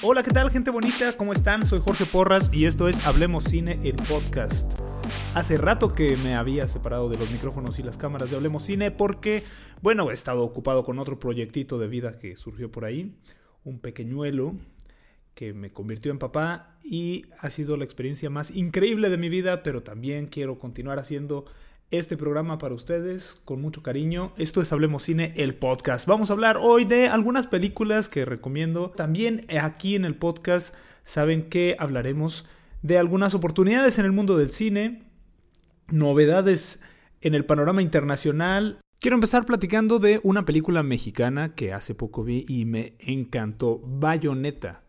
Hola, ¿qué tal gente bonita? ¿Cómo están? Soy Jorge Porras y esto es Hablemos Cine, el podcast. Hace rato que me había separado de los micrófonos y las cámaras de Hablemos Cine porque, bueno, he estado ocupado con otro proyectito de vida que surgió por ahí, un pequeñuelo que me convirtió en papá y ha sido la experiencia más increíble de mi vida, pero también quiero continuar haciendo este programa para ustedes con mucho cariño. Esto es Hablemos Cine, el podcast. Vamos a hablar hoy de algunas películas que recomiendo. También aquí en el podcast saben que hablaremos de algunas oportunidades en el mundo del cine, novedades en el panorama internacional. Quiero empezar platicando de una película mexicana que hace poco vi y me encantó, Bayonetta.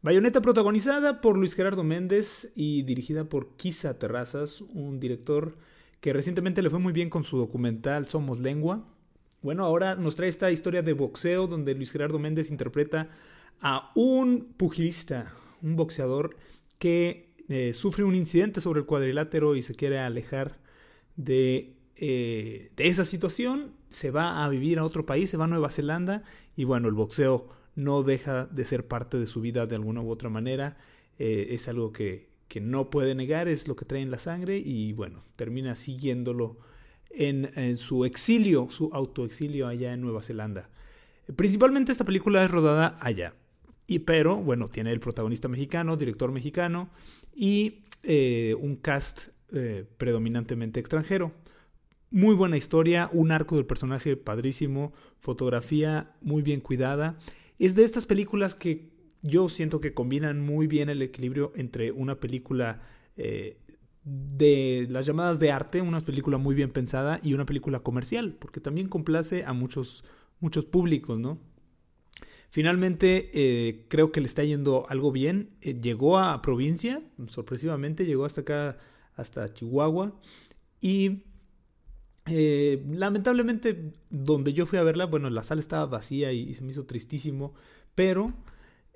Bayonetta protagonizada por Luis Gerardo Méndez y dirigida por Kisa Terrazas, un director que recientemente le fue muy bien con su documental Somos Lengua. Bueno, ahora nos trae esta historia de boxeo donde Luis Gerardo Méndez interpreta a un pugilista, un boxeador que eh, sufre un incidente sobre el cuadrilátero y se quiere alejar de, eh, de esa situación. Se va a vivir a otro país, se va a Nueva Zelanda y bueno, el boxeo no deja de ser parte de su vida de alguna u otra manera. Eh, es algo que, que no puede negar, es lo que trae en la sangre y bueno, termina siguiéndolo en, su exilio, su autoexilio allá en Nueva Zelanda. Principalmente esta película es rodada allá. Y pero, bueno, tiene el protagonista mexicano, director mexicano y eh, un cast eh, predominantemente extranjero. Muy buena historia, un arco del personaje padrísimo, fotografía muy bien cuidada. Es de estas películas que yo siento que combinan muy bien el equilibrio entre una película eh, de las llamadas de arte, una película muy bien pensada y una película comercial, porque también complace a muchos, muchos públicos, ¿no? Finalmente, eh, creo que le está yendo algo bien. Eh, llegó a provincia, sorpresivamente, llegó hasta acá, hasta Chihuahua. Y lamentablemente, donde yo fui a verla, bueno, la sala estaba vacía y se me hizo tristísimo. Pero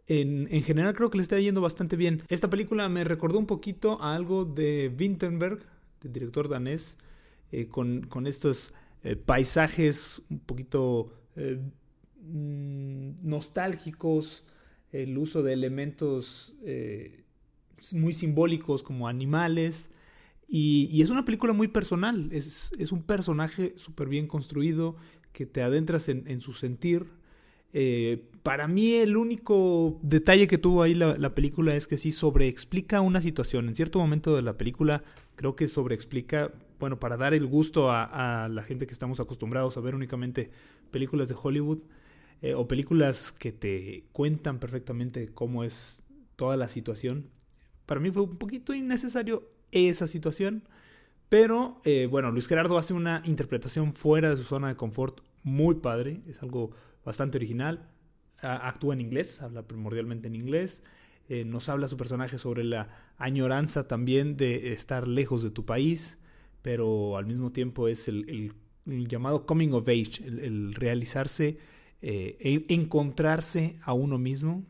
en, general creo que le está yendo bastante bien. Esta película me recordó un poquito a algo de Vintenberg, del director danés, eh, con, estos eh, paisajes un poquito eh, mm, nostálgicos, el uso de elementos muy simbólicos como animales. Y, es una película muy personal, es, un personaje súper bien construido que te adentras en, en su sentir eh, para mí el único detalle que tuvo ahí la, película es que sí sobreexplica una situación. En cierto momento de la película creo que sobreexplica, bueno, para dar el gusto a, la gente que estamos acostumbrados a ver únicamente películas de Hollywood eh, o películas que te cuentan perfectamente cómo es toda la situación. Para mí fue un poquito innecesario esa situación. Pero eh, bueno, Luis Gerardo hace una interpretación fuera de su zona de confort muy padre. Es algo bastante original. actúa en inglés, habla primordialmente en inglés. Eh, nos habla su personaje sobre la añoranza también de estar lejos de tu país, pero al mismo tiempo es el, llamado coming of age, el, realizarse, eh, encontrarse a uno mismo.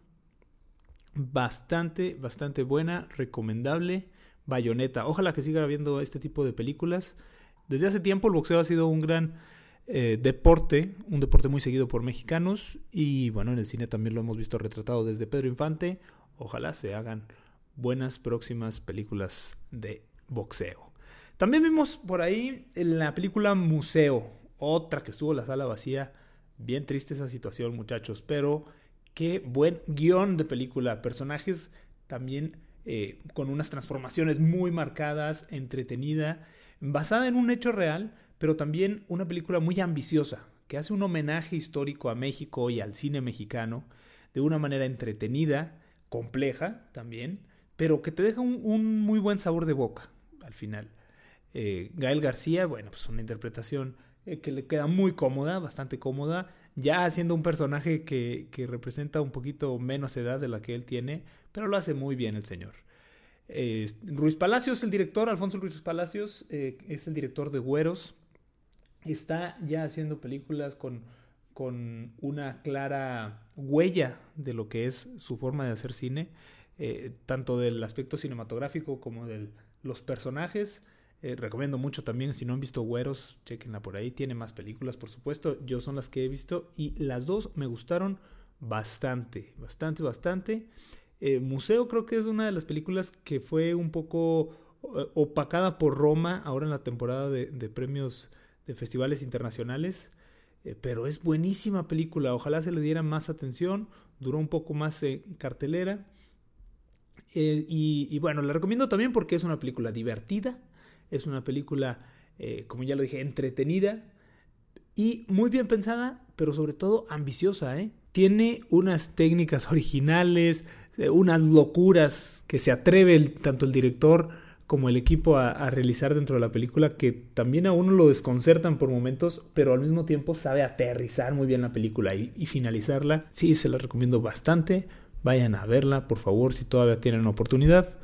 Bastante, bastante buena, recomendable. Bayonetta. Ojalá que siga habiendo este tipo de películas. Desde hace tiempo el boxeo ha sido un gran eh, deporte, un deporte muy seguido por mexicanos y bueno, en el cine también lo hemos visto retratado desde Pedro Infante. Ojalá se hagan buenas próximas películas de boxeo. También vimos por ahí en la película Museo, otra que estuvo la sala vacía. Bien triste esa situación, muchachos, pero qué buen guion de película. Personajes también eh, con unas transformaciones muy marcadas, entretenida, basada en un hecho real, pero también una película muy ambiciosa, que hace un homenaje histórico a México y al cine mexicano de una manera entretenida, compleja también, pero que te deja un, muy buen sabor de boca al final. Eh, Gael García, bueno, pues una interpretación eh, que le queda muy cómoda, bastante cómoda, ya haciendo un personaje que, que, representa un poquito menos edad de la que él tiene, pero lo hace muy bien el señor. Ruiz Palacios, el director, Alfonso Ruiz Palacios, eh, es el director de Güeros, está ya haciendo películas con, con una clara huella de lo que es su forma de hacer cine, eh, tanto del aspecto cinematográfico como de los personajes. Eh, recomiendo mucho también, si no han visto Güeros, chequenla por ahí. Tiene más películas, por supuesto. Yo son las que he visto y las dos me gustaron bastante, bastante, bastante. Eh, Museo creo que es una de las películas que fue un poco opacada por Roma ahora en la temporada de, premios de festivales internacionales. Eh, pero es buenísima película. Ojalá se le diera más atención. Duró un poco más en cartelera. y, y, bueno, la recomiendo también porque es una película divertida. Es una película, como ya lo dije, entretenida. Y muy bien pensada, pero sobre todo ambiciosa. ¿eh? Tiene unas técnicas originales, eh, unas locuras que se atreve tanto el director como el equipo a, realizar dentro de la película que también a uno lo desconcertan por momentos, pero al mismo tiempo sabe aterrizar muy bien la película y, finalizarla. Sí, se la recomiendo bastante. Vayan a verla, por favor, si todavía tienen oportunidad.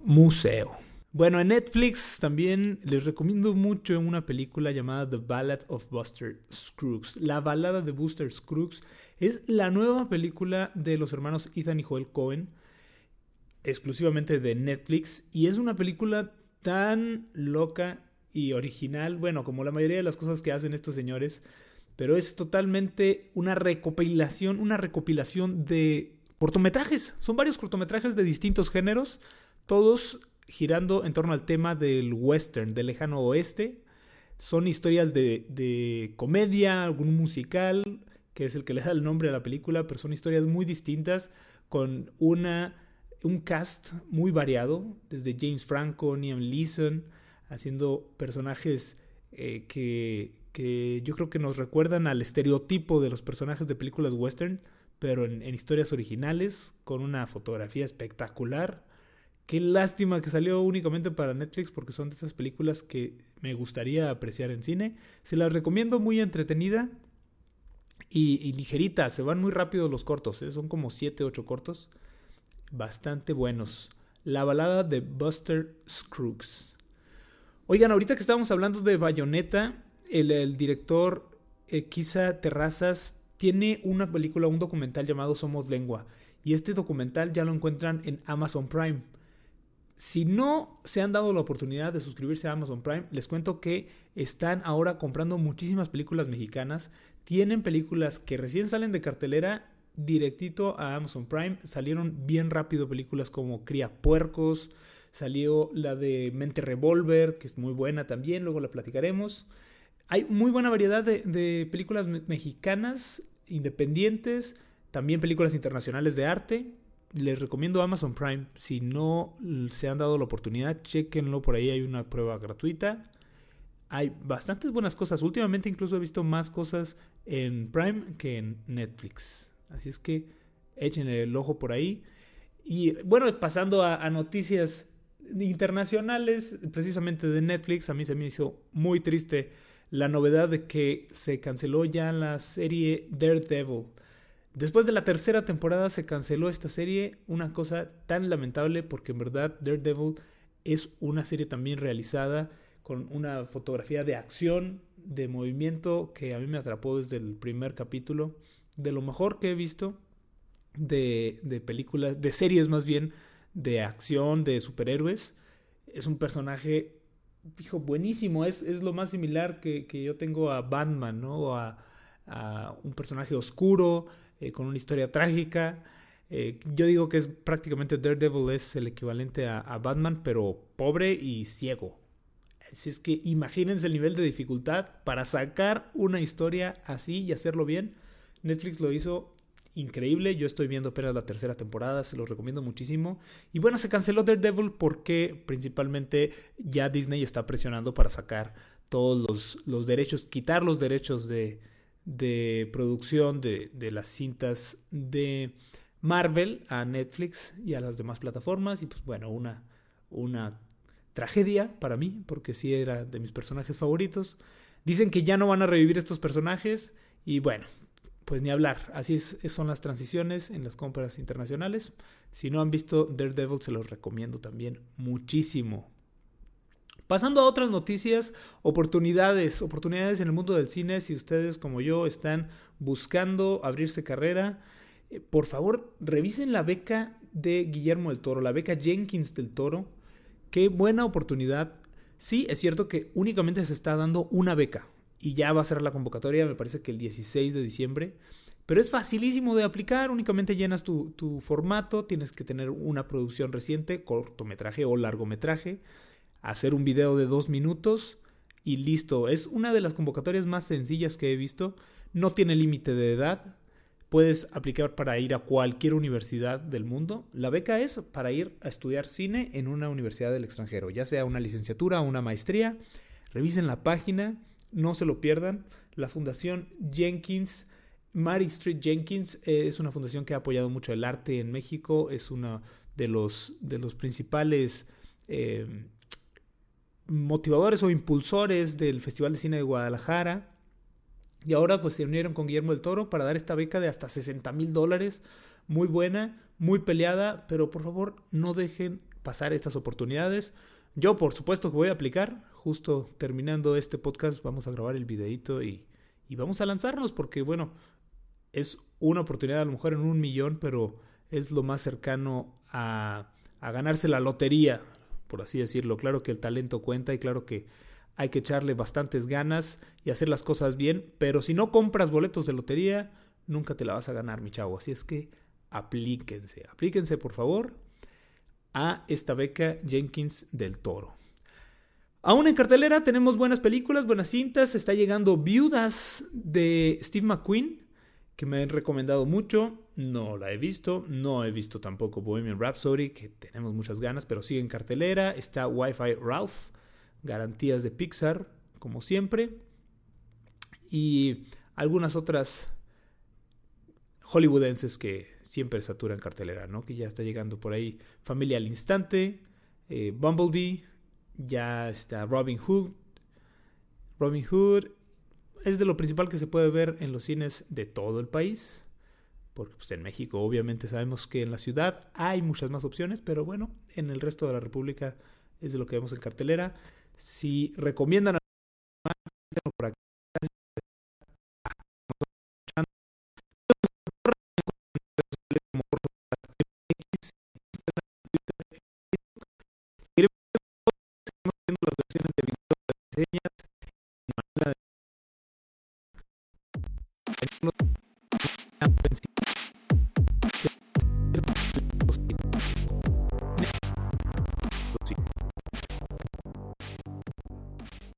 Museo. Bueno, en Netflix también les recomiendo mucho una película llamada The Ballad of Buster Scruggs. La balada de Buster Scruggs es la nueva película de los hermanos Ethan y Joel Cohen, exclusivamente de Netflix, y es una película tan loca y original, bueno, como la mayoría de las cosas que hacen estos señores, pero es totalmente una recopilación, una recopilación de cortometrajes. Son varios cortometrajes de distintos géneros, todos girando en torno al tema del western, del lejano oeste. Son historias de, comedia, algún musical, que es el que le da el nombre a la película, pero son historias muy distintas, con una, un cast muy variado, desde James Franco, Liam Leeson, haciendo personajes eh, que, que, yo creo que nos recuerdan al estereotipo de los personajes de películas western, pero en historias originales, con una fotografía espectacular, Qué lástima que salió únicamente para Netflix porque son de esas películas que me gustaría apreciar en cine. Se las recomiendo muy entretenida y, ligerita. Se van muy rápido los cortos. ¿eh? Son como 7, 8 cortos. Bastante buenos. La balada de Buster Scruggs. Oigan, ahorita que estábamos hablando de Bayonetta, el, director eh, Terrazas tiene una película, un documental llamado Somos Lengua. Y este documental ya lo encuentran en Amazon Prime. Si no se han dado la oportunidad de suscribirse a Amazon Prime, les cuento que están ahora comprando muchísimas películas mexicanas. Tienen películas que recién salen de cartelera directito a Amazon Prime. Salieron bien rápido películas como Cría Puercos. Salió la de Mente Revolver, que es muy buena también, luego la platicaremos. Hay muy buena variedad de, películas mexicanas independientes, también películas internacionales de arte les recomiendo Amazon Prime. Si no se han dado la oportunidad, chequenlo por ahí. Hay una prueba gratuita. Hay bastantes buenas cosas. Últimamente incluso he visto más cosas en Prime que en Netflix. Así es que echen el ojo por ahí. Y bueno, pasando a, a noticias internacionales, precisamente de Netflix, a mí se me hizo muy triste la novedad de que se canceló ya la serie Daredevil. Después de la tercera temporada se canceló esta serie, una cosa tan lamentable porque en verdad Daredevil es una serie también realizada con una fotografía de acción, de movimiento que a mí me atrapó desde el primer capítulo, de lo mejor que he visto de, de películas, de series más bien, de acción, de superhéroes. Es un personaje, fijo, buenísimo, es, es lo más similar que, que, yo tengo a Batman, ¿no? a, a un personaje oscuro, eh, con una historia trágica. Eh, yo digo que es prácticamente Daredevil es el equivalente a, Batman, pero pobre y ciego. Así es que imagínense el nivel de dificultad para sacar una historia así y hacerlo bien. Netflix lo hizo increíble. Yo estoy viendo apenas la tercera temporada, se los recomiendo muchísimo. Y bueno, se canceló Daredevil porque principalmente ya Disney está presionando para sacar todos los, los derechos, quitar los derechos de, de producción de, las cintas de Marvel a Netflix y a las demás plataformas. Y pues bueno, una, una tragedia para mí, porque sí era de mis personajes favoritos. Dicen que ya no van a revivir estos personajes y bueno, pues ni hablar. Así son las transiciones en las compras internacionales. Si no han visto Daredevil, se los recomiendo también muchísimo. Pasando a otras noticias, oportunidades, oportunidades en el mundo del cine, si ustedes como yo están buscando abrirse carrera, eh, por favor revisen la beca de Guillermo del Toro, la beca Jenkins del Toro. Qué buena oportunidad. Sí, es cierto que únicamente se está dando una beca y ya va a ser la convocatoria, me parece que el 16 de diciembre. Pero es facilísimo de aplicar, únicamente llenas tu, formato, tienes que tener una producción reciente, cortometraje o largometraje, hacer un video de dos minutos y listo. Es una de las convocatorias más sencillas que he visto. No tiene límite de edad. Puedes aplicar para ir a cualquier universidad del mundo. La beca es para ir a estudiar cine en una universidad del extranjero, ya sea una licenciatura o una maestría. Revisen la página, no se lo pierdan. La Fundación Jenkins, Mary Street Jenkins, eh, es una fundación que ha apoyado mucho el arte en México. Es uno de los, de los principales eh, motivadores o impulsores del Festival de Cine de Guadalajara. Y ahora pues se unieron con Guillermo del Toro para dar esta beca de hasta 60 mil dólares. Muy buena, muy peleada, pero por favor no dejen pasar estas oportunidades. Yo por supuesto que voy a aplicar. Justo terminando este podcast vamos a grabar el videito y, y vamos a lanzarnos porque bueno, es una oportunidad a lo mejor en un millón, pero es lo más cercano a, a ganarse la lotería, por así decirlo. Claro que el talento cuenta y claro que hay que echarle bastantes ganas y hacer las cosas bien, pero si no compras boletos de lotería, nunca te la vas a ganar, mi chavo. Así es que aplíquense, aplíquense por favor a esta beca Jenkins del Toro. Aún en cartelera tenemos buenas películas, buenas cintas. Está llegando Viudas de Steve McQueen que me han recomendado mucho. No la he visto. No he visto tampoco Bohemian Rhapsody, que tenemos muchas ganas, pero sigue en cartelera. Está Wi-Fi Ralph, garantías de Pixar, como siempre. Y algunas otras hollywoodenses que siempre saturan cartelera, ¿no? Que ya está llegando por ahí Familia al Instante, eh, Bumblebee, ya está Robin Hood, Robin Hood es de lo principal que se puede ver en los cines de todo el país. Porque pues, en México obviamente sabemos que en la ciudad hay muchas más opciones, pero bueno, en el resto de la República es de lo que vemos en cartelera. Si recomiendan las versiones de video de reseñas